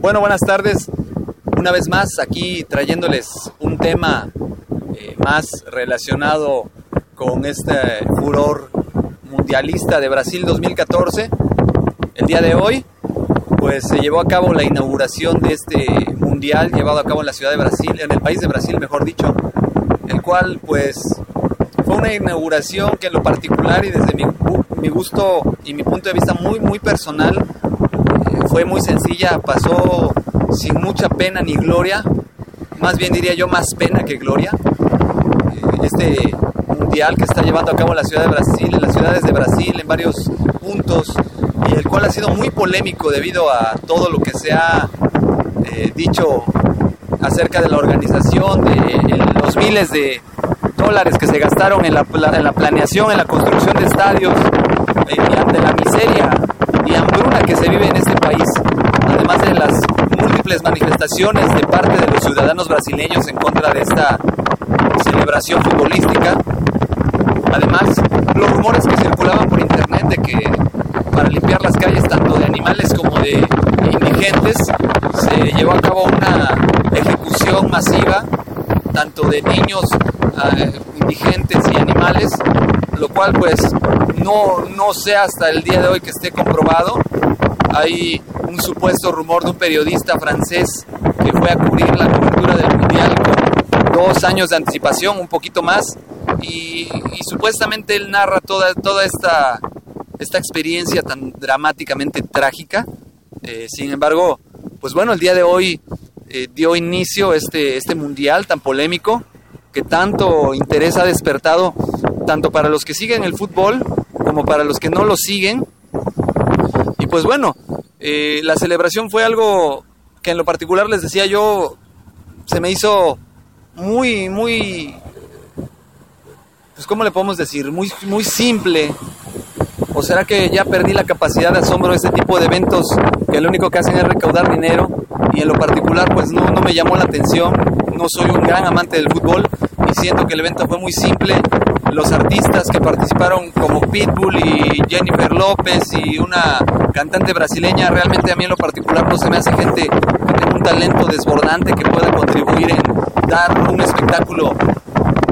Bueno, buenas tardes. Una vez más aquí trayéndoles un tema eh, más relacionado con este furor mundialista de Brasil 2014. El día de hoy, pues se llevó a cabo la inauguración de este mundial llevado a cabo en la ciudad de Brasil, en el país de Brasil, mejor dicho, el cual pues fue una inauguración que en lo particular y desde mi, mi gusto y mi punto de vista muy muy personal eh, fue muy sencilla, pasó sin mucha pena ni gloria, más bien diría yo más pena que gloria. Eh, Este mundial que está llevando a cabo la ciudad de Brasil, en las ciudades de Brasil, en varios puntos, y el cual ha sido muy polémico debido a todo lo que se ha eh, dicho acerca de la organización, de los miles de dólares que se gastaron en la, en la planeación, en la construcción de estadios, eh, ante la miseria y hambruna que se vive en este país, además de las múltiples manifestaciones de parte de los ciudadanos brasileños en contra de esta celebración futbolística. Además, los rumores que circulaban por internet de que para limpiar las calles tanto de animales como de indigentes se llevó a cabo una ejecución masiva tanto de niños, indigentes y animales, lo cual pues no, no sé hasta el día de hoy que esté comprobado. Hay un supuesto rumor de un periodista francés que fue a cubrir la cobertura del mundial con dos años de anticipación, un poquito más, y, y supuestamente él narra toda, toda esta, esta experiencia tan dramáticamente trágica. Eh, sin embargo, pues bueno, el día de hoy eh, dio inicio este, este mundial tan polémico que tanto interés ha despertado tanto para los que siguen el fútbol como para los que no lo siguen. Y pues bueno, eh, la celebración fue algo que en lo particular les decía yo, se me hizo muy, muy, pues cómo le podemos decir, muy, muy simple. ¿O será que ya perdí la capacidad de asombro de este tipo de eventos que lo único que hacen es recaudar dinero? Y en lo particular pues no, no me llamó la atención, soy un gran amante del fútbol y siento que el evento fue muy simple. Los artistas que participaron como Pitbull y Jennifer López y una cantante brasileña, realmente a mí en lo particular no se me hace gente que tenga un talento desbordante que pueda contribuir en dar un espectáculo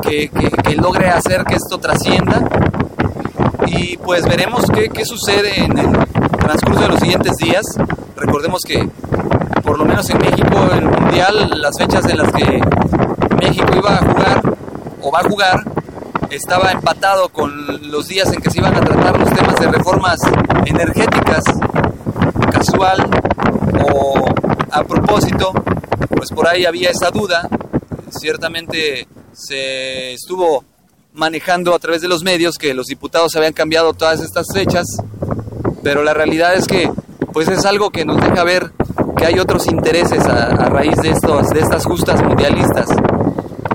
que, que, que logre hacer que esto trascienda y pues veremos qué, qué, sucede en el transcurso de los siguientes días. Recordemos que por lo menos en México el Mundial, las fechas en las que México iba a jugar o va a jugar, estaba empatado con los días en que se iban a tratar los temas de reformas energéticas, casual o a propósito, pues por ahí había esa duda. Ciertamente se estuvo manejando a través de los medios que los diputados habían cambiado todas estas fechas, pero la realidad es que pues es algo que nos deja ver que hay otros intereses a, a raíz de, estos, de estas justas mundialistas,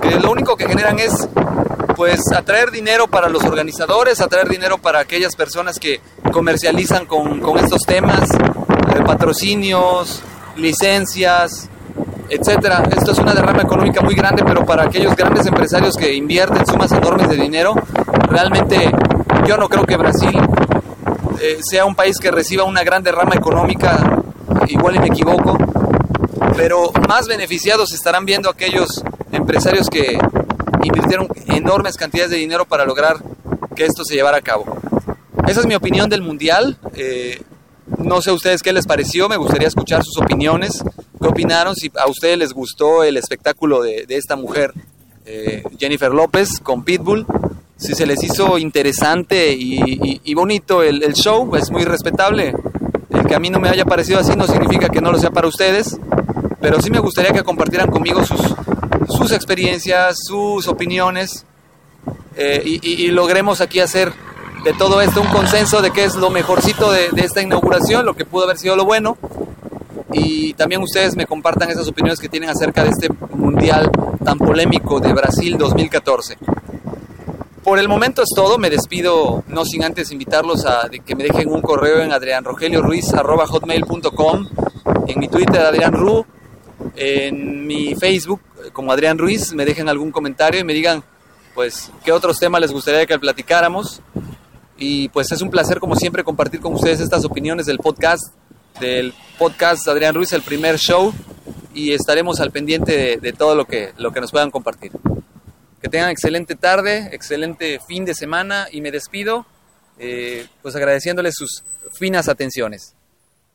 que lo único que generan es pues atraer dinero para los organizadores, atraer dinero para aquellas personas que comercializan con, con estos temas, eh, patrocinios, licencias, etcétera. Esto es una derrama económica muy grande, pero para aquellos grandes empresarios que invierten sumas enormes de dinero, realmente yo no creo que Brasil eh, sea un país que reciba una gran derrama económica, igual y me equivoco, pero más beneficiados estarán viendo aquellos empresarios que invirtieron enormes cantidades de dinero para lograr que esto se llevara a cabo. Esa es mi opinión del Mundial. Eh, No sé a ustedes qué les pareció, me gustaría escuchar sus opiniones. ¿Qué opinaron? Si a ustedes les gustó el espectáculo de, esta mujer, eh, Jennifer López, con Pitbull. Si se les hizo interesante y, bonito el, el, show, es muy respetable. El que a mí no me haya parecido así no significa que no lo sea para ustedes, pero sí me gustaría que compartieran conmigo sus, experiencias, sus opiniones eh, y, logremos aquí hacer de todo esto un consenso de qué es lo mejorcito de, esta inauguración, lo que pudo haber sido lo bueno. Y también ustedes me compartan esas opiniones que tienen acerca de este mundial tan polémico de Brasil 2014. Por el momento es todo, me despido no sin antes invitarlos a que me dejen un correo en adrianrogelioruiz.com, en mi Twitter Adrián Ru, en mi Facebook como Adrián Ruiz, me dejen algún comentario y me digan pues qué otros temas les gustaría que platicáramos. Y pues es un placer como siempre compartir con ustedes estas opiniones del podcast, del podcast Adrián Ruiz, el primer show, y estaremos al pendiente de, todo lo que, lo que nos puedan compartir. Que tengan excelente tarde, excelente fin de semana y me despido eh, pues agradeciéndoles sus finas atenciones.